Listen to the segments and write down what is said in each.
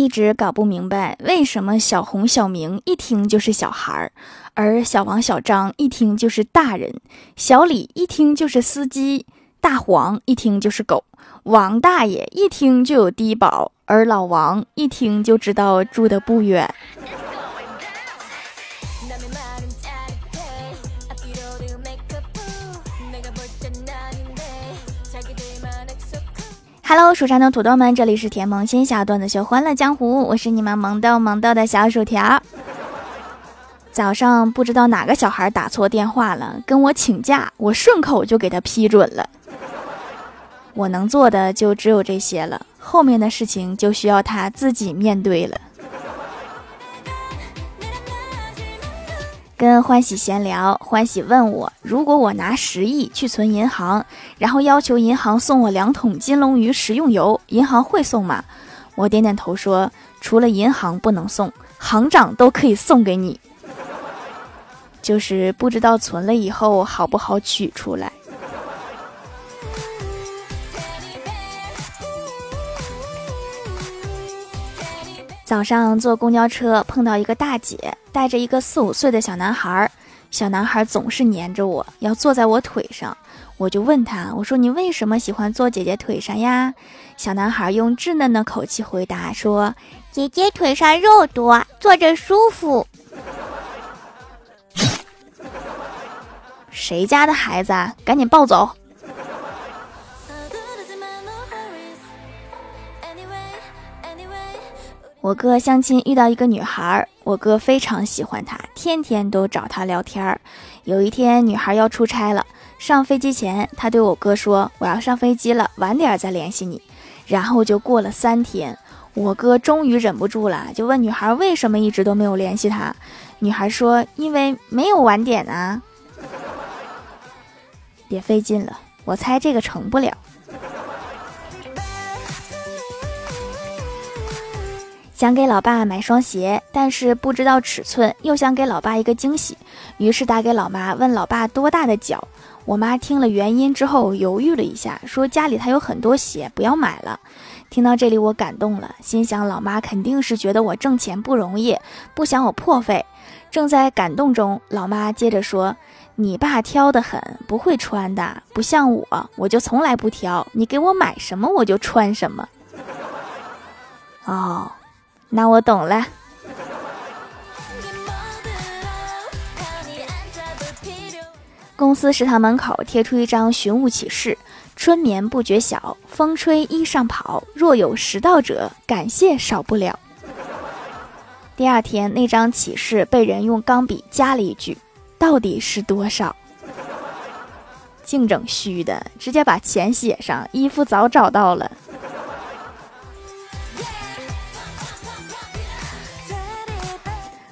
一直搞不明白为什么小红、小明一听就是小孩儿，而小王、小张一听就是大人，小李一听就是司机，大黄一听就是狗，王大爷一听就有低保，而老王一听就知道住的不远。Hello，蜀山的土豆们，这里是甜萌仙侠段子秀欢乐江湖，我是你们萌豆萌豆的小薯条。早上不知道哪个小孩打错电话了，跟我请假，我顺口就给他批准了。我能做的就只有这些了，后面的事情就需要他自己面对了。跟欢喜闲聊，欢喜问我，如果我拿十亿去存银行，然后要求银行送我两桶金龙鱼食用油，银行会送吗？我点点头说，除了银行不能送，行长都可以送给你，就是不知道存了以后好不好取出来。早上坐公交车碰到一个大姐，带着一个四五岁的小男孩，小男孩总是黏着我，要坐在我腿上。我就问他，我说你为什么喜欢坐姐姐腿上呀？小男孩用稚嫩的口气回答说：“姐姐腿上肉多，坐着舒服。”谁家的孩子啊？赶紧抱走！我哥相亲遇到一个女孩，我哥非常喜欢她，天天都找她聊天儿。有一天，女孩要出差了，上飞机前，他对我哥说：“我要上飞机了，晚点再联系你。”然后就过了三天，我哥终于忍不住了，就问女孩为什么一直都没有联系他。女孩说：“因为没有晚点啊。”别费劲了，我猜这个成不了。想给老爸买双鞋，但是不知道尺寸，又想给老爸一个惊喜，于是打给老妈问老爸多大的脚。我妈听了原因之后犹豫了一下，说家里她有很多鞋，不要买了。听到这里我感动了，心想老妈肯定是觉得我挣钱不容易，不想我破费。正在感动中，老妈接着说：“你爸挑得很，不会穿的，不像我，我就从来不挑，你给我买什么我就穿什么。”哦。那我懂了。公司食堂门口贴出一张寻物启事：春眠不觉晓，风吹衣上跑。若有拾到者，感谢少不了。第二天，那张启事被人用钢笔加了一句：“到底是多少？”净整虚的，直接把钱写上。衣服早找到了。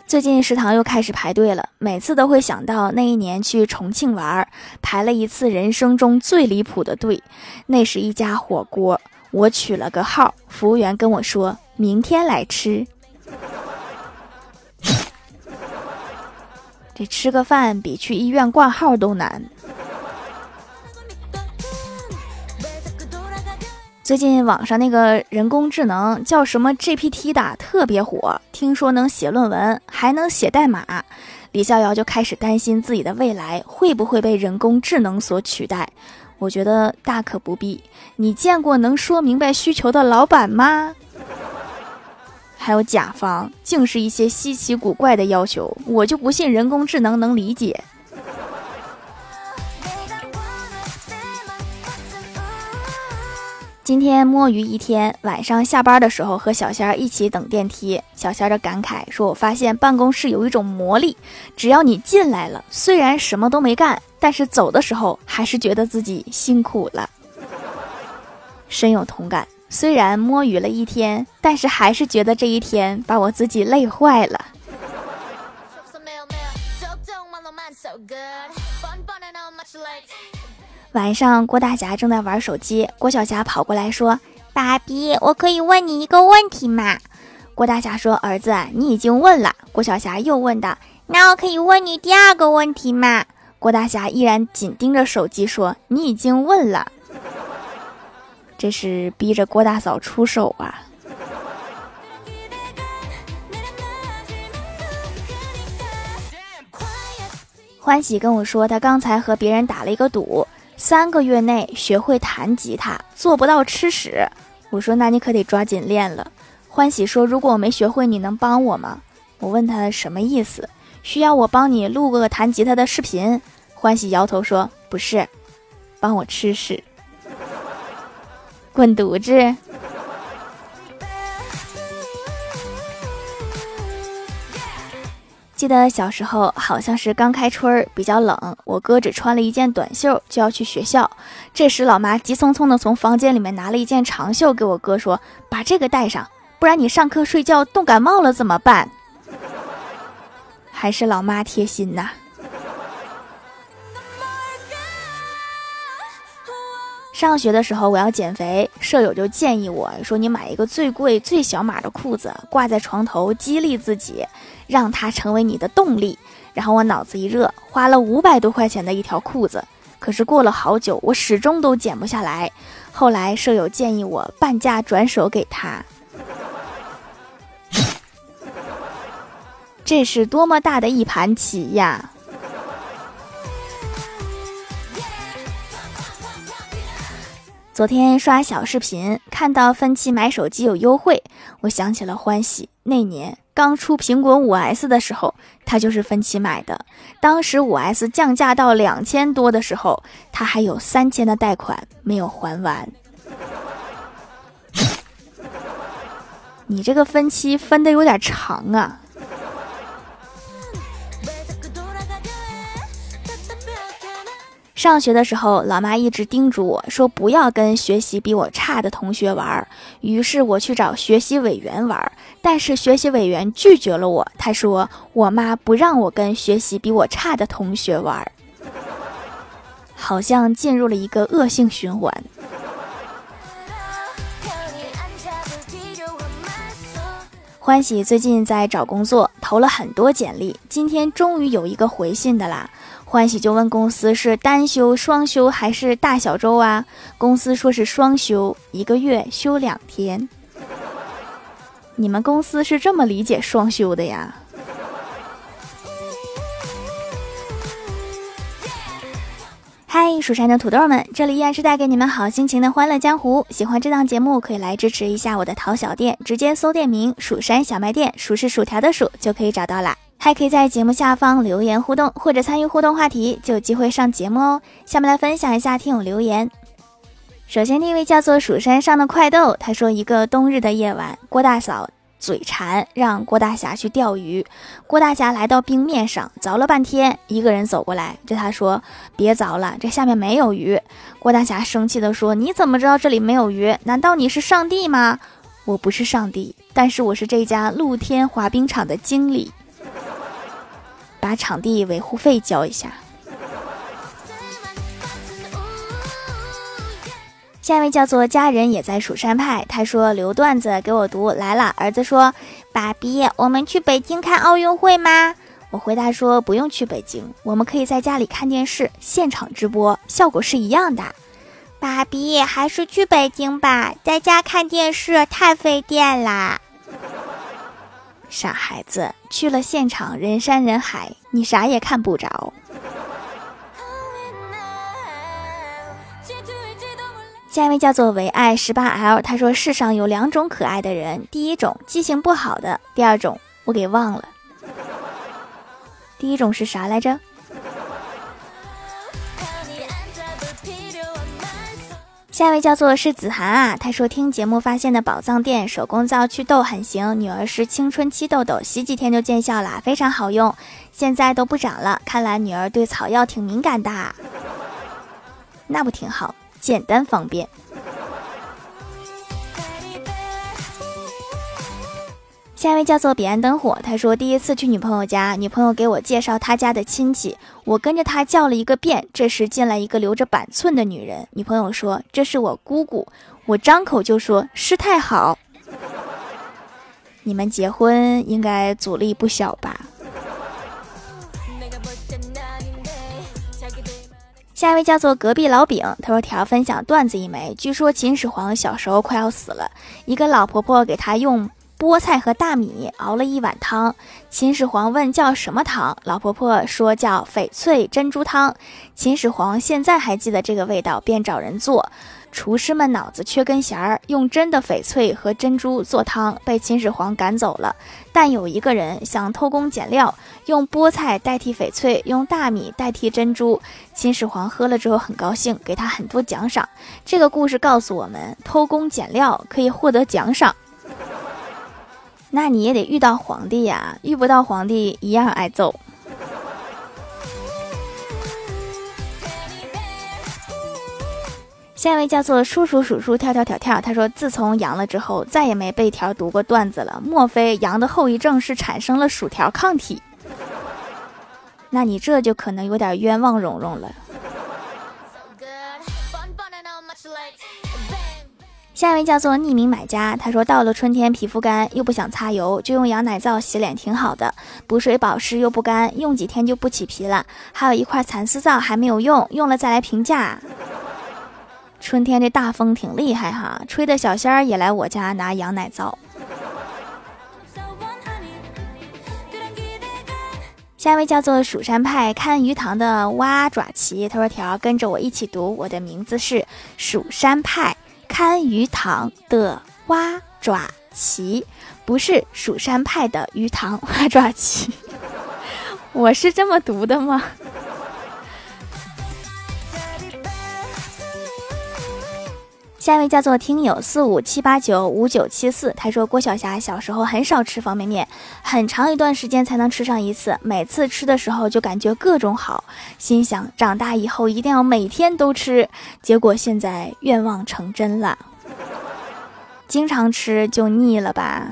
最近食堂又开始排队了，每次都会想到那一年去重庆玩，排了一次人生中最离谱的队。那是一家火锅，我取了个号，服务员跟我说明天来吃。这吃个饭比去医院挂号都难。最近网上那个人工智能叫什么 GPT 的特别火，听说能写论文，还能写代码。李逍遥就开始担心自己的未来会不会被人工智能所取代。我觉得大可不必。你见过能说明白需求的老板吗？还有甲方，竟是一些稀奇古怪的要求，我就不信人工智能能理解。今天摸鱼一天，晚上下班的时候和小仙儿一起等电梯。小仙儿感慨说：“我发现办公室有一种魔力，只要你进来了，虽然什么都没干，但是走的时候还是觉得自己辛苦了。”深有同感。虽然摸鱼了一天，但是还是觉得这一天把我自己累坏了。晚上，郭大侠正在玩手机，郭小霞跑过来说：“爸比，我可以问你一个问题吗？”郭大侠说：“儿子，你已经问了。”郭小霞又问道：“那我可以问你第二个问题吗？”郭大侠依然紧盯着手机说：“你已经问了。”这是逼着郭大嫂出手啊！欢喜跟我说，他刚才和别人打了一个赌，三个月内学会弹吉他，做不到吃屎。我说那你可得抓紧练了。欢喜说，如果我没学会，你能帮我吗？我问他什么意思，需要我帮你录个弹吉他的视频？欢喜摇头说不是，帮我吃屎，滚犊子。记得小时候好像是刚开春儿，比较冷，我哥只穿了一件短袖就要去学校。这时老妈急匆匆的从房间里面拿了一件长袖给我哥说：“把这个带上，不然你上课睡觉冻感冒了怎么办？”还是老妈贴心呐。上学的时候我要减肥，舍友就建议我说：“你买一个最贵最小码的裤子，挂在床头，激励自己。”让它成为你的动力，然后我脑子一热，花了五百多块钱的一条裤子。可是过了好久，我始终都减不下来。后来舍友建议我半价转手给他，这是多么大的一盘棋呀！昨天刷小视频，看到分期买手机有优惠，我想起了欢喜那年。刚出苹果五 S 的时候，他就是分期买的。当时五 S 降价到两千多的时候，他还有三千的贷款没有还完。你这个分期分的有点长啊。上学的时候，老妈一直叮嘱我说不要跟学习比我差的同学玩。于是我去找学习委员玩，但是学习委员拒绝了我。他说我妈不让我跟学习比我差的同学玩，好像进入了一个恶性循环。欢喜最近在找工作，投了很多简历，今天终于有一个回信的啦。欢喜就问公司是单休、双休还是大小周啊？公司说是双休，一个月休两天。你们公司是这么理解双休的呀？嗨，蜀山的土豆们，这里依然是带给你们好心情的欢乐江湖。喜欢这档节目，可以来支持一下我的淘小店，直接搜店名“蜀山小卖店”，数是薯条的数就可以找到啦。还可以在节目下方留言互动，或者参与互动话题，就有机会上节目哦。下面来分享一下听友留言。首先第一位叫做蜀山上的快豆，他说一个冬日的夜晚，郭大嫂嘴馋，让郭大侠去钓鱼。郭大侠来到冰面上凿了半天，一个人走过来对他说：“别凿了，这下面没有鱼。”郭大侠生气的说：“你怎么知道这里没有鱼？难道你是上帝吗？”我不是上帝，但是我是这家露天滑冰场的经理。把场地维护费交一下。下一位叫做家人也在蜀山派，他说留段子给我读来了。儿子说：“爸比，我们去北京看奥运会吗？”我回答说：“不用去北京，我们可以在家里看电视，现场直播，效果是一样的。”爸比，还是去北京吧，在家看电视太费电啦。傻孩子，去了现场人山人海，你啥也看不着。下一位叫做唯爱十八 L，他说世上有两种可爱的人，第一种记性不好的，第二种我给忘了。第一种是啥来着？下一位叫做是子涵啊，他说听节目发现的宝藏店手工皂祛痘很行，女儿是青春期痘痘，洗几天就见效了，非常好用，现在都不长了。看来女儿对草药挺敏感的，那不挺好，简单方便。下一位叫做彼岸灯火，他说第一次去女朋友家，女朋友给我介绍他家的亲戚，我跟着他叫了一个遍。这时进来一个留着板寸的女人，女朋友说这是我姑姑，我张口就说师太好。你们结婚应该阻力不小吧？下一位叫做隔壁老饼，他说条分享段子一枚，据说秦始皇小时候快要死了，一个老婆婆给他用。菠菜和大米熬了一碗汤。秦始皇问叫什么汤，老婆婆说叫翡翠珍珠汤。秦始皇现在还记得这个味道，便找人做。厨师们脑子缺根弦儿，用真的翡翠和珍珠做汤，被秦始皇赶走了。但有一个人想偷工减料，用菠菜代替翡翠，用大米代替珍珠。秦始皇喝了之后很高兴，给他很多奖赏。这个故事告诉我们，偷工减料可以获得奖赏。那你也得遇到皇帝呀，遇不到皇帝一样挨揍。下一位叫做叔叔数数跳跳跳跳，他说自从阳了之后，再也没被条读过段子了。莫非阳的后遗症是产生了薯条抗体？那你这就可能有点冤枉蓉蓉了。下一位叫做匿名买家，他说到了春天皮肤干又不想擦油，就用羊奶皂洗脸挺好的，补水保湿又不干，用几天就不起皮了。还有一块蚕丝皂还没有用，用了再来评价。春天这大风挺厉害哈，吹的小仙儿也来我家拿羊奶皂。下一位叫做蜀山派看鱼塘的蛙爪旗，他说：“条跟着我一起读，我的名字是蜀山派看鱼塘的蛙爪旗，不是蜀山派的鱼塘蛙爪旗。我是这么读的吗？”下一位叫做听友四五七八九五九七四，他说郭晓霞小时候很少吃方便面，很长一段时间才能吃上一次，每次吃的时候就感觉各种好，心想长大以后一定要每天都吃，结果现在愿望成真了，经常吃就腻了吧。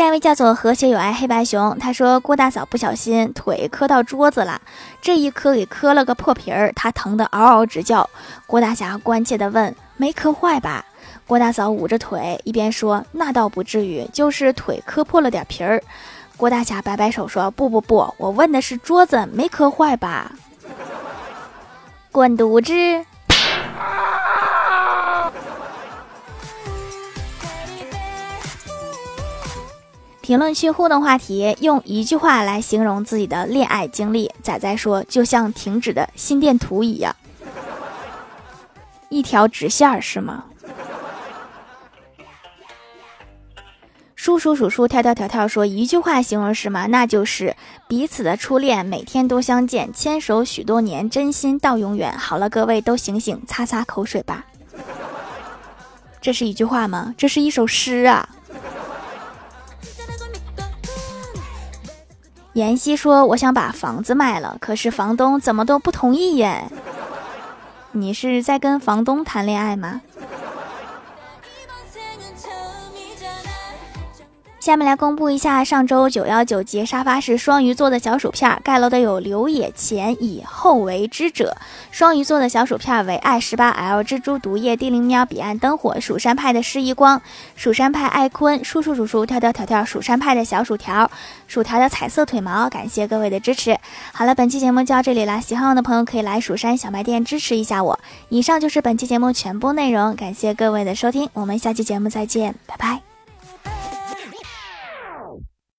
下一位叫做和谐有爱黑白熊，他说郭大嫂不小心腿磕到桌子了，这一磕给磕了个破皮儿，他疼得嗷嗷直叫。郭大侠关切地问：“没磕坏吧？”郭大嫂捂着腿，一边说：“那倒不至于，就是腿磕破了点皮儿。”郭大侠摆摆手说：“不不不，我问的是桌子没磕坏吧？” 滚犊子！评论区互动话题：用一句话来形容自己的恋爱经历。仔仔说，就像停止的心电图一样，一条直线是吗？叔叔数数跳跳跳跳说，一句话形容是吗？那就是彼此的初恋，每天都相见，牵手许多年，真心到永远。好了，各位都醒醒，擦擦口水吧。这是一句话吗？这是一首诗啊。妍希说：“我想把房子卖了，可是房东怎么都不同意耶。你是在跟房东谈恋爱吗？”下面来公布一下上周九幺九节沙发是双鱼座的小薯片，盖楼的有刘野前以后为之者。双鱼座的小薯片为爱十八 L 蜘蛛毒液地灵喵彼岸灯火蜀山派的施一光，蜀山派艾坤叔叔叔叔跳跳跳跳蜀山派的小薯条，薯条的彩色腿毛，感谢各位的支持。好了，本期节目就到这里啦，喜欢我的朋友可以来蜀山小卖店支持一下我。以上就是本期节目全部内容，感谢各位的收听，我们下期节目再见，拜拜。